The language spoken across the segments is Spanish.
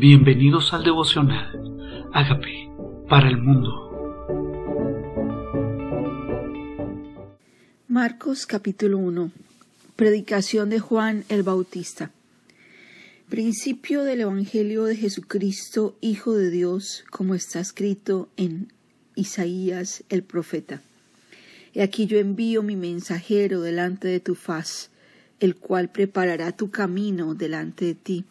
Bienvenidos al devocional. Hágame para el mundo. Marcos capítulo 1. Predicación de Juan el Bautista. Principio del Evangelio de Jesucristo, Hijo de Dios, como está escrito en Isaías el profeta. He aquí yo envío mi mensajero delante de tu faz, el cual preparará tu camino delante de ti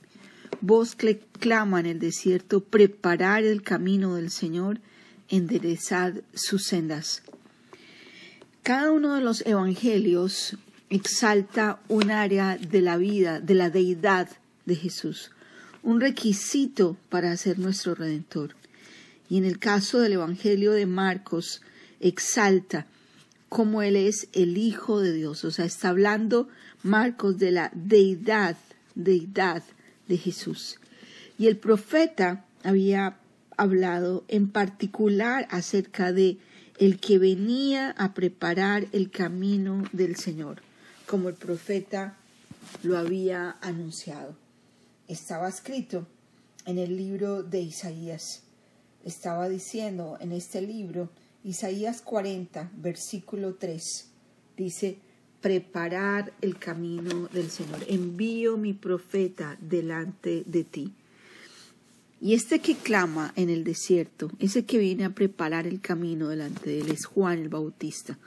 Voz que clama en el desierto, preparar el camino del Señor, enderezad sus sendas. Cada uno de los evangelios exalta un área de la vida, de la deidad de Jesús, un requisito para ser nuestro redentor. Y en el caso del Evangelio de Marcos, exalta cómo Él es el Hijo de Dios. O sea, está hablando Marcos de la deidad, deidad de Jesús. Y el profeta había hablado en particular acerca de el que venía a preparar el camino del Señor, como el profeta lo había anunciado. Estaba escrito en el libro de Isaías. Estaba diciendo en este libro, Isaías 40, versículo 3, dice, preparar el camino del Señor. Envío mi profeta delante de ti. Y este que clama en el desierto, ese que viene a preparar el camino delante de él, es Juan el Bautista,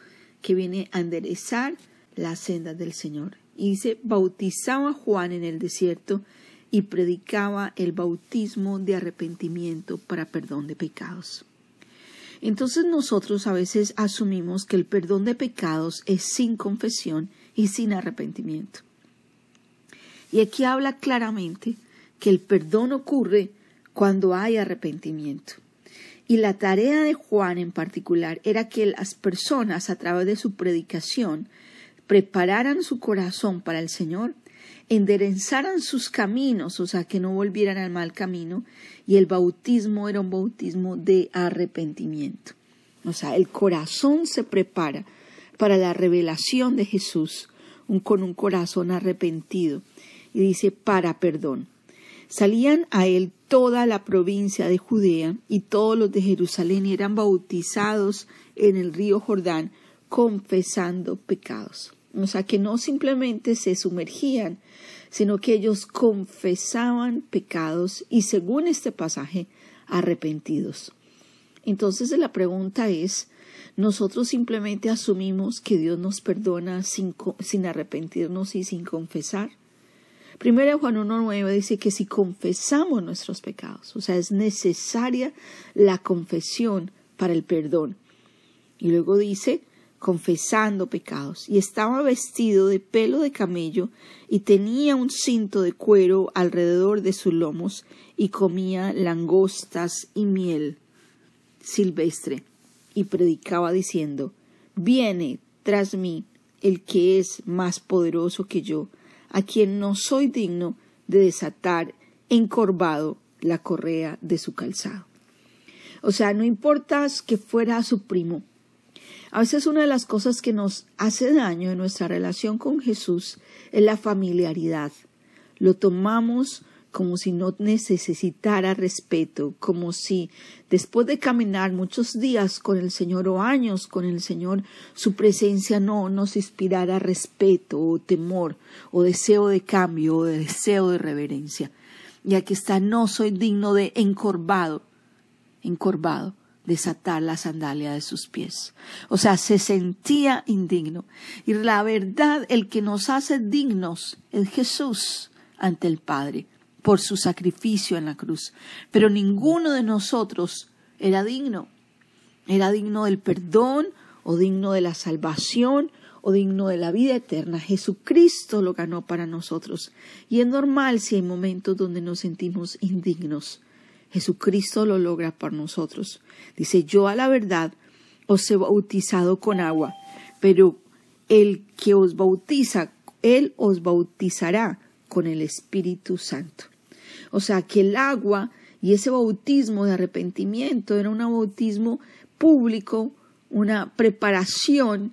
que viene a enderezar la senda del Señor. Y dice, bautizaba Juan en el desierto y predicaba el bautismo de arrepentimiento para perdón de pecados. Entonces nosotros a veces asumimos que el perdón de pecados es sin confesión y sin arrepentimiento. Y aquí habla claramente que el perdón ocurre cuando hay arrepentimiento. Y la tarea de Juan en particular era que las personas a través de su predicación prepararan su corazón para el Señor enderezaran sus caminos, o sea, que no volvieran al mal camino, y el bautismo era un bautismo de arrepentimiento. O sea, el corazón se prepara para la revelación de Jesús con un corazón arrepentido. Y dice, para perdón. Salían a él toda la provincia de Judea y todos los de Jerusalén eran bautizados en el río Jordán, confesando pecados. O sea, que no simplemente se sumergían, sino que ellos confesaban pecados y, según este pasaje, arrepentidos. Entonces la pregunta es, ¿nosotros simplemente asumimos que Dios nos perdona sin, sin arrepentirnos y sin confesar? Primero Juan 1.9 dice que si confesamos nuestros pecados, o sea, es necesaria la confesión para el perdón. Y luego dice confesando pecados, y estaba vestido de pelo de camello, y tenía un cinto de cuero alrededor de sus lomos, y comía langostas y miel silvestre, y predicaba diciendo, Viene tras mí el que es más poderoso que yo, a quien no soy digno de desatar encorvado la correa de su calzado. O sea, no importa que fuera su primo, a veces una de las cosas que nos hace daño en nuestra relación con Jesús es la familiaridad. Lo tomamos como si no necesitara respeto, como si después de caminar muchos días con el Señor o años con el Señor, su presencia no nos inspirara respeto o temor o deseo de cambio o deseo de reverencia. Y aquí está, no soy digno de encorvado, encorvado desatar la sandalia de sus pies. O sea, se sentía indigno. Y la verdad, el que nos hace dignos es Jesús ante el Padre por su sacrificio en la cruz. Pero ninguno de nosotros era digno. Era digno del perdón o digno de la salvación o digno de la vida eterna. Jesucristo lo ganó para nosotros. Y es normal si hay momentos donde nos sentimos indignos. Jesucristo lo logra por nosotros. Dice, yo a la verdad os he bautizado con agua, pero el que os bautiza, él os bautizará con el Espíritu Santo. O sea que el agua y ese bautismo de arrepentimiento era un bautismo público, una preparación,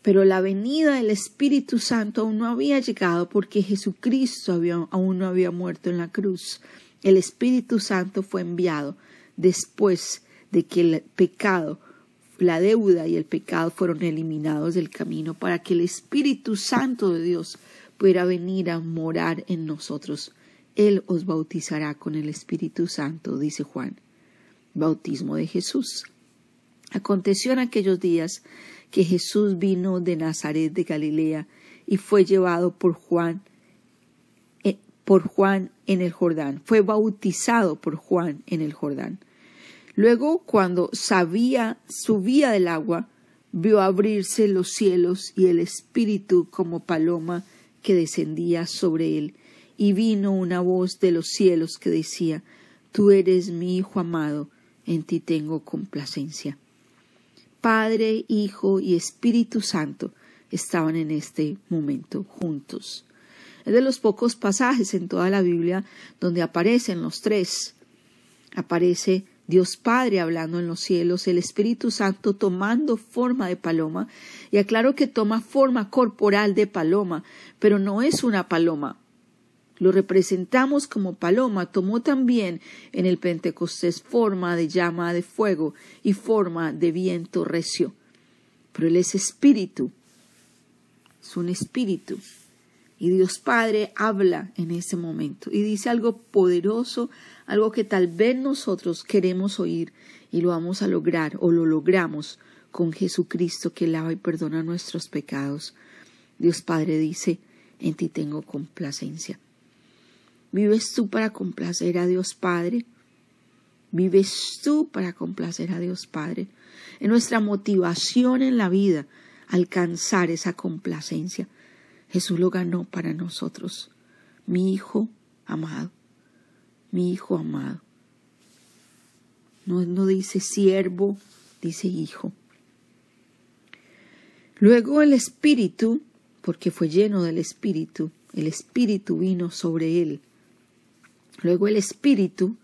pero la venida del Espíritu Santo aún no había llegado porque Jesucristo aún no había muerto en la cruz El Espíritu Santo fue enviado después de que el pecado, la deuda y el pecado fueron eliminados del camino para que el Espíritu Santo de Dios pudiera venir a morar en nosotros. Él os bautizará con el Espíritu Santo, dice Juan. Bautismo de Jesús. Aconteció en aquellos días que Jesús vino de Nazaret de Galilea y fue llevado por Juan eh, por Juan en el Jordán, fue bautizado por Juan en el Jordán. Luego, cuando sabía, subía del agua, vio abrirse los cielos y el Espíritu como paloma que descendía sobre él, y vino una voz de los cielos que decía, Tú eres mi Hijo amado, en ti tengo complacencia. Padre, Hijo y Espíritu Santo estaban en este momento juntos. Es de los pocos pasajes en toda la Biblia donde aparecen los tres. Aparece Dios Padre hablando en los cielos, el Espíritu Santo tomando forma de paloma, y aclaro que toma forma corporal de paloma, pero no es una paloma, lo representamos como paloma, tomó también en el Pentecostés forma de llama de fuego y forma de viento recio. Pero Él es espíritu, es un espíritu. Y Dios Padre habla en ese momento y dice algo poderoso, algo que tal vez nosotros queremos oír y lo vamos a lograr o lo logramos con Jesucristo que lava y perdona nuestros pecados. Dios Padre dice, en ti tengo complacencia. ¿Vives tú para complacer a Dios Padre? ¿Vives tú para complacer a Dios Padre? En nuestra motivación en la vida, alcanzar esa complacencia. Jesús lo ganó para nosotros. Mi Hijo amado, mi Hijo amado. No, no dice siervo, dice Hijo. Luego el Espíritu, porque fue lleno del Espíritu, el Espíritu vino sobre él Luego el Espíritu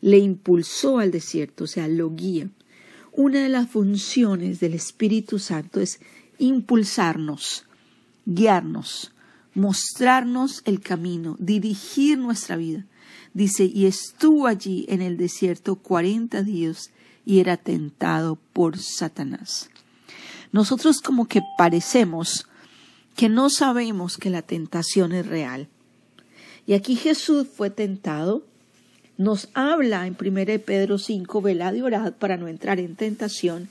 le impulsó al desierto, o sea, lo guía. Una de las funciones del Espíritu Santo es impulsarnos, guiarnos, mostrarnos el camino, dirigir nuestra vida. Dice, y estuvo allí en el desierto cuarenta días y era tentado por Satanás. Nosotros como que parecemos que no sabemos que la tentación es real. Y aquí Jesús fue tentado. Nos habla en 1 Pedro 5, velad y orad para no entrar en tentación.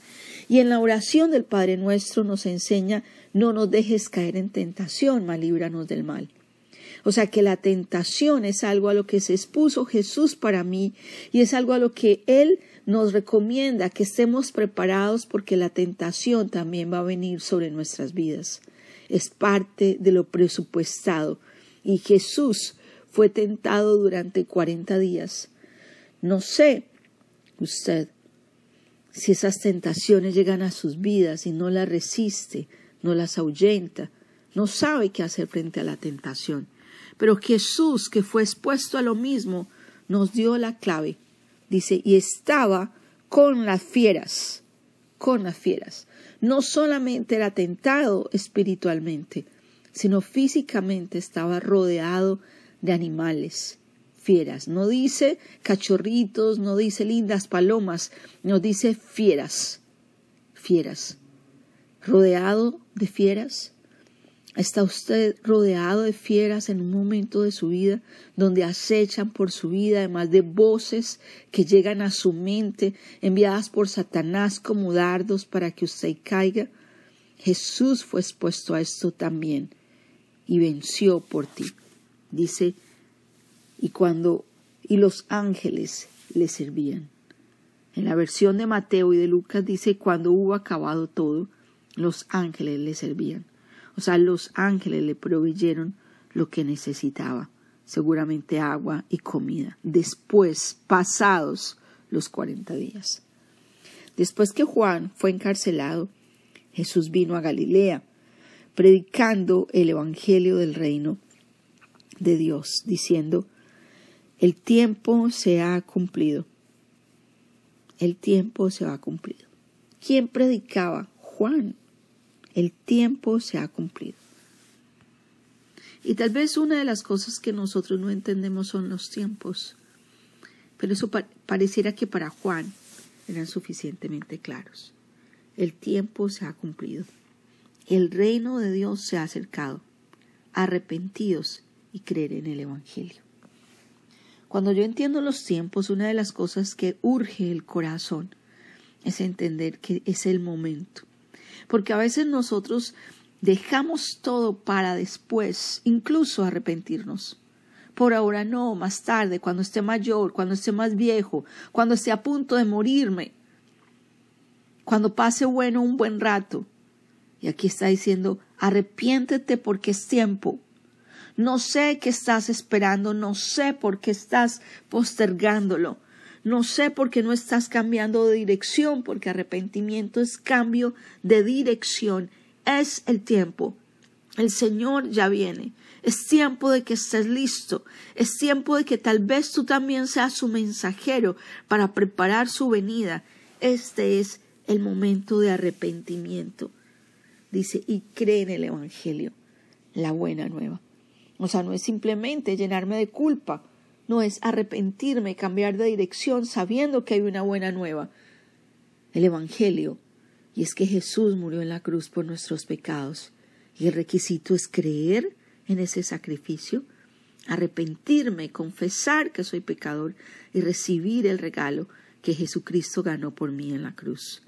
Y en la oración del Padre nuestro nos enseña, no nos dejes caer en tentación, mas líbranos del mal. O sea que la tentación es algo a lo que se expuso Jesús para mí y es algo a lo que Él nos recomienda que estemos preparados porque la tentación también va a venir sobre nuestras vidas. Es parte de lo presupuestado. Y Jesús fue tentado durante cuarenta días. No sé usted si esas tentaciones llegan a sus vidas y no las resiste, no las ahuyenta, no sabe qué hacer frente a la tentación. Pero Jesús, que fue expuesto a lo mismo, nos dio la clave. Dice, y estaba con las fieras, con las fieras. No solamente era tentado espiritualmente, sino físicamente estaba rodeado de animales, fieras. No dice cachorritos, no dice lindas palomas, no dice fieras, fieras. ¿Rodeado de fieras? ¿Está usted rodeado de fieras en un momento de su vida donde acechan por su vida, además de voces que llegan a su mente, enviadas por Satanás como dardos para que usted caiga? Jesús fue expuesto a esto también y venció por ti dice, y cuando y los ángeles le servían. En la versión de Mateo y de Lucas dice, cuando hubo acabado todo, los ángeles le servían. O sea, los ángeles le proveyeron lo que necesitaba, seguramente agua y comida, después, pasados los cuarenta días. Después que Juan fue encarcelado, Jesús vino a Galilea, predicando el Evangelio del reino de Dios, diciendo, el tiempo se ha cumplido. El tiempo se ha cumplido. ¿Quién predicaba? Juan. El tiempo se ha cumplido. Y tal vez una de las cosas que nosotros no entendemos son los tiempos. pero eso pareciera que para Juan eran suficientemente claros. El tiempo se ha cumplido. El reino de Dios se ha acercado. Arrepentidos y creer en el Evangelio. Cuando yo entiendo los tiempos, una de las cosas que urge el corazón es entender que es el momento. Porque a veces nosotros dejamos todo para después, incluso arrepentirnos. Por ahora no, más tarde, cuando esté mayor, cuando esté más viejo, cuando esté a punto de morirme, cuando pase bueno un buen rato. Y aquí está diciendo, arrepiéntete porque es tiempo. No sé qué estás esperando, no sé por qué estás postergándolo, no sé por qué no estás cambiando de dirección, porque arrepentimiento es cambio de dirección. Es el tiempo. El Señor ya viene. Es tiempo de que estés listo. Es tiempo de que tal vez tú también seas su mensajero para preparar su venida. Este es el momento de arrepentimiento. Dice, y cree en el Evangelio, la buena nueva. O sea, no es simplemente llenarme de culpa, no es arrepentirme, cambiar de dirección sabiendo que hay una buena nueva. El Evangelio, y es que Jesús murió en la cruz por nuestros pecados, y el requisito es creer en ese sacrificio, arrepentirme, confesar que soy pecador y recibir el regalo que Jesucristo ganó por mí en la cruz.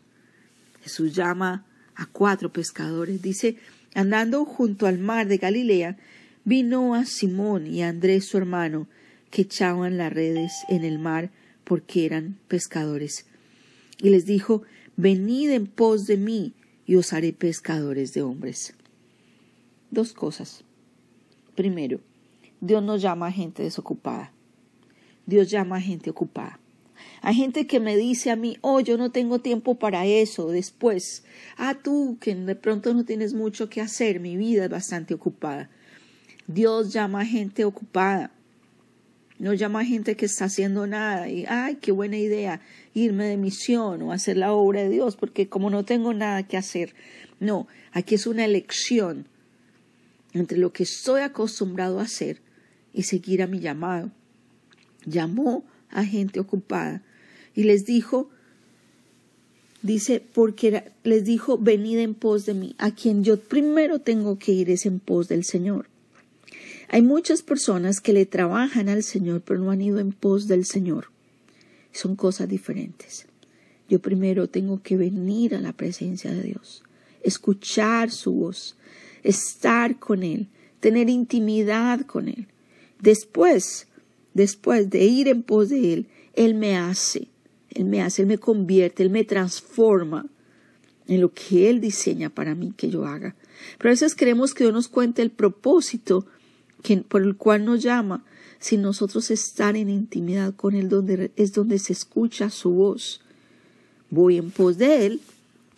Jesús llama a cuatro pescadores, dice, andando junto al mar de Galilea, vino a Simón y a Andrés su hermano, que echaban las redes en el mar porque eran pescadores. Y les dijo, Venid en pos de mí y os haré pescadores de hombres. Dos cosas. Primero, Dios no llama a gente desocupada. Dios llama a gente ocupada. Hay gente que me dice a mí, oh, yo no tengo tiempo para eso, después. Ah, tú, que de pronto no tienes mucho que hacer, mi vida es bastante ocupada. Dios llama a gente ocupada. No llama a gente que está haciendo nada y, ay, qué buena idea irme de misión o hacer la obra de Dios, porque como no tengo nada que hacer. No, aquí es una elección entre lo que estoy acostumbrado a hacer y seguir a mi llamado. Llamó a gente ocupada y les dijo, dice, porque les dijo, venid en pos de mí, a quien yo primero tengo que ir es en pos del Señor. Hay muchas personas que le trabajan al Señor, pero no han ido en pos del Señor. Son cosas diferentes. Yo primero tengo que venir a la presencia de Dios, escuchar su voz, estar con Él, tener intimidad con Él. Después, después de ir en pos de Él, Él me hace, Él me hace, Él me convierte, Él me transforma en lo que Él diseña para mí que yo haga. Pero a veces queremos que Dios nos cuente el propósito por el cual nos llama, si nosotros estar en intimidad con Él, donde, es donde se escucha su voz. Voy en pos de Él,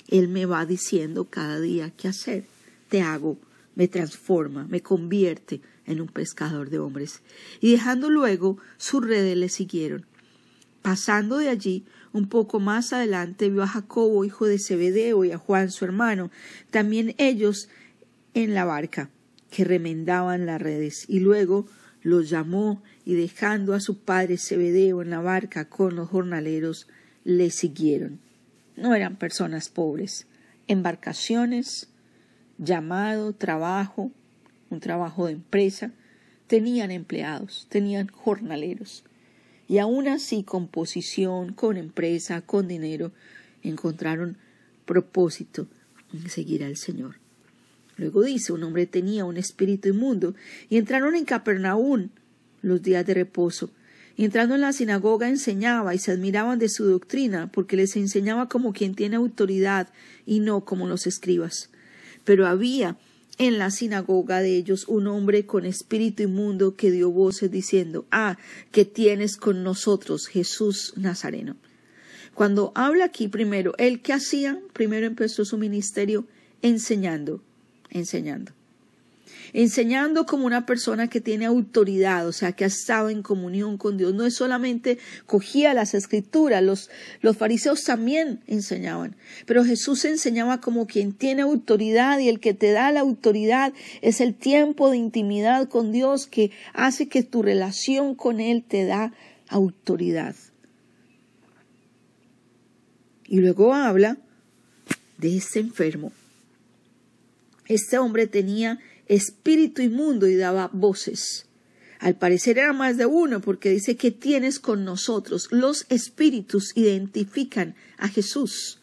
Él me va diciendo cada día qué hacer. Te hago, me transforma, me convierte en un pescador de hombres. Y dejando luego sus redes le siguieron. Pasando de allí, un poco más adelante vio a Jacobo, hijo de Zebedeo, y a Juan, su hermano, también ellos en la barca que remendaban las redes, y luego los llamó y dejando a su padre Zebedeo en la barca con los jornaleros, le siguieron. No eran personas pobres, embarcaciones, llamado, trabajo, un trabajo de empresa, tenían empleados, tenían jornaleros. Y aún así, con posición, con empresa, con dinero, encontraron propósito en seguir al Señor. Luego dice, un hombre tenía un espíritu inmundo, y entraron en Capernaum los días de reposo. Y entrando en la sinagoga enseñaba y se admiraban de su doctrina, porque les enseñaba como quien tiene autoridad y no como los escribas. Pero había en la sinagoga de ellos un hombre con espíritu inmundo que dio voces diciendo, Ah, que tienes con nosotros Jesús Nazareno. Cuando habla aquí primero, él que hacía, primero empezó su ministerio enseñando enseñando. Enseñando como una persona que tiene autoridad, o sea, que ha estado en comunión con Dios. No es solamente cogía las escrituras, los, los fariseos también enseñaban, pero Jesús enseñaba como quien tiene autoridad y el que te da la autoridad es el tiempo de intimidad con Dios que hace que tu relación con Él te da autoridad. Y luego habla de este enfermo. Este hombre tenía espíritu inmundo y daba voces. Al parecer era más de uno porque dice que tienes con nosotros. Los espíritus identifican a Jesús.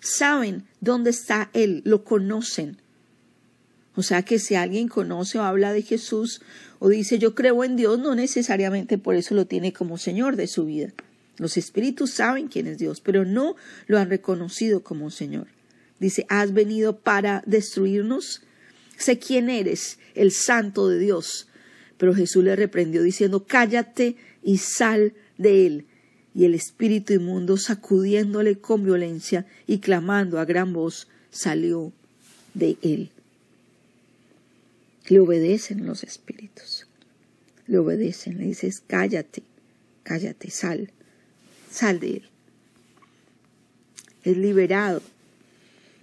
Saben dónde está Él, lo conocen. O sea que si alguien conoce o habla de Jesús o dice yo creo en Dios, no necesariamente por eso lo tiene como Señor de su vida. Los espíritus saben quién es Dios, pero no lo han reconocido como Señor. Dice, ¿has venido para destruirnos? Sé quién eres, el santo de Dios. Pero Jesús le reprendió diciendo, cállate y sal de él. Y el espíritu inmundo, sacudiéndole con violencia y clamando a gran voz, salió de él. Le obedecen los espíritus. Le obedecen. Le dices, cállate, cállate, sal, sal de él. Es liberado.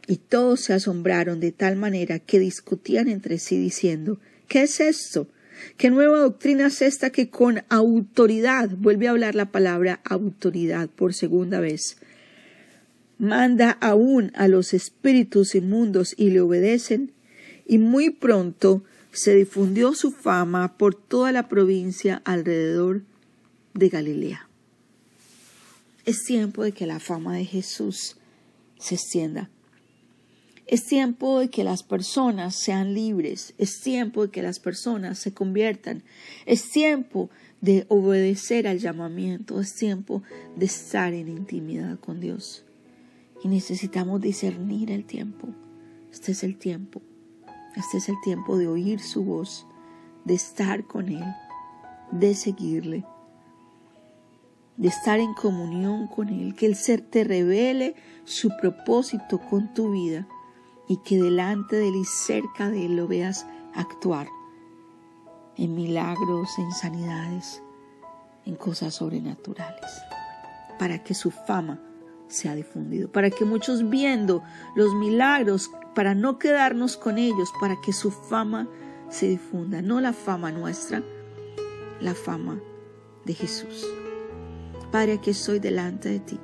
Y todos se asombraron de tal manera que discutían entre sí diciendo, ¿qué es esto? ¿Qué nueva doctrina es esta que con autoridad, vuelve a hablar la palabra autoridad por segunda vez, manda aún a los espíritus inmundos y le obedecen? Y muy pronto se difundió su fama por toda la provincia alrededor de Galilea. Es tiempo de que la fama de Jesús se extienda. Es tiempo de que las personas sean libres. Es tiempo de que las personas se conviertan. Es tiempo de obedecer al llamamiento. Es tiempo de estar en intimidad con Dios. Y necesitamos discernir el tiempo. Este es el tiempo este es el tiempo de oír su voz, de estar con Él, de seguirle, de estar en comunión con Él, que ser te revele su propósito con tu vida y que delante de Él y cerca de Él lo veas actuar en milagros, en sanidades, en cosas sobrenaturales, para que su fama sea difundido, para que muchos viendo los milagros para no quedarnos con ellos, para que su fama se difunda, no la fama nuestra, la fama de Jesús. Padre, aquí estoy delante de ti.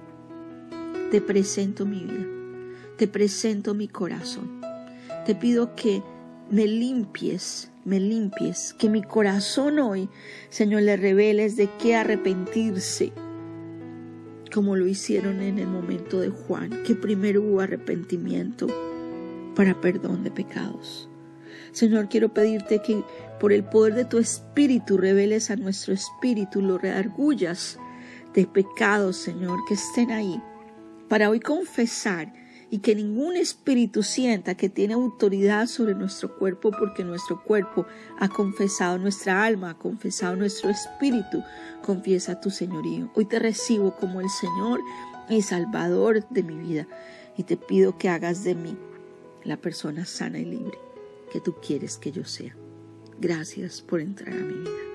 Te presento mi vida, te presento mi corazón. Te pido que me limpies, me limpies, que mi corazón hoy, Señor, le reveles de qué arrepentirse, como lo hicieron en el momento de Juan, que primero hubo arrepentimiento para perdón de pecados. Señor, quiero pedirte que por el poder de tu espíritu reveles a nuestro espíritu, lo reargullas de pecados, Señor, que estén ahí, para hoy confesar y que ningún espíritu sienta que tiene autoridad sobre nuestro cuerpo porque nuestro cuerpo ha confesado, nuestra alma ha confesado, nuestro espíritu confiesa tu señorío. Hoy te recibo como el Señor y Salvador de mi vida y te pido que hagas de mí la persona sana y libre que tú quieres que yo sea. Gracias por entrar a mi vida.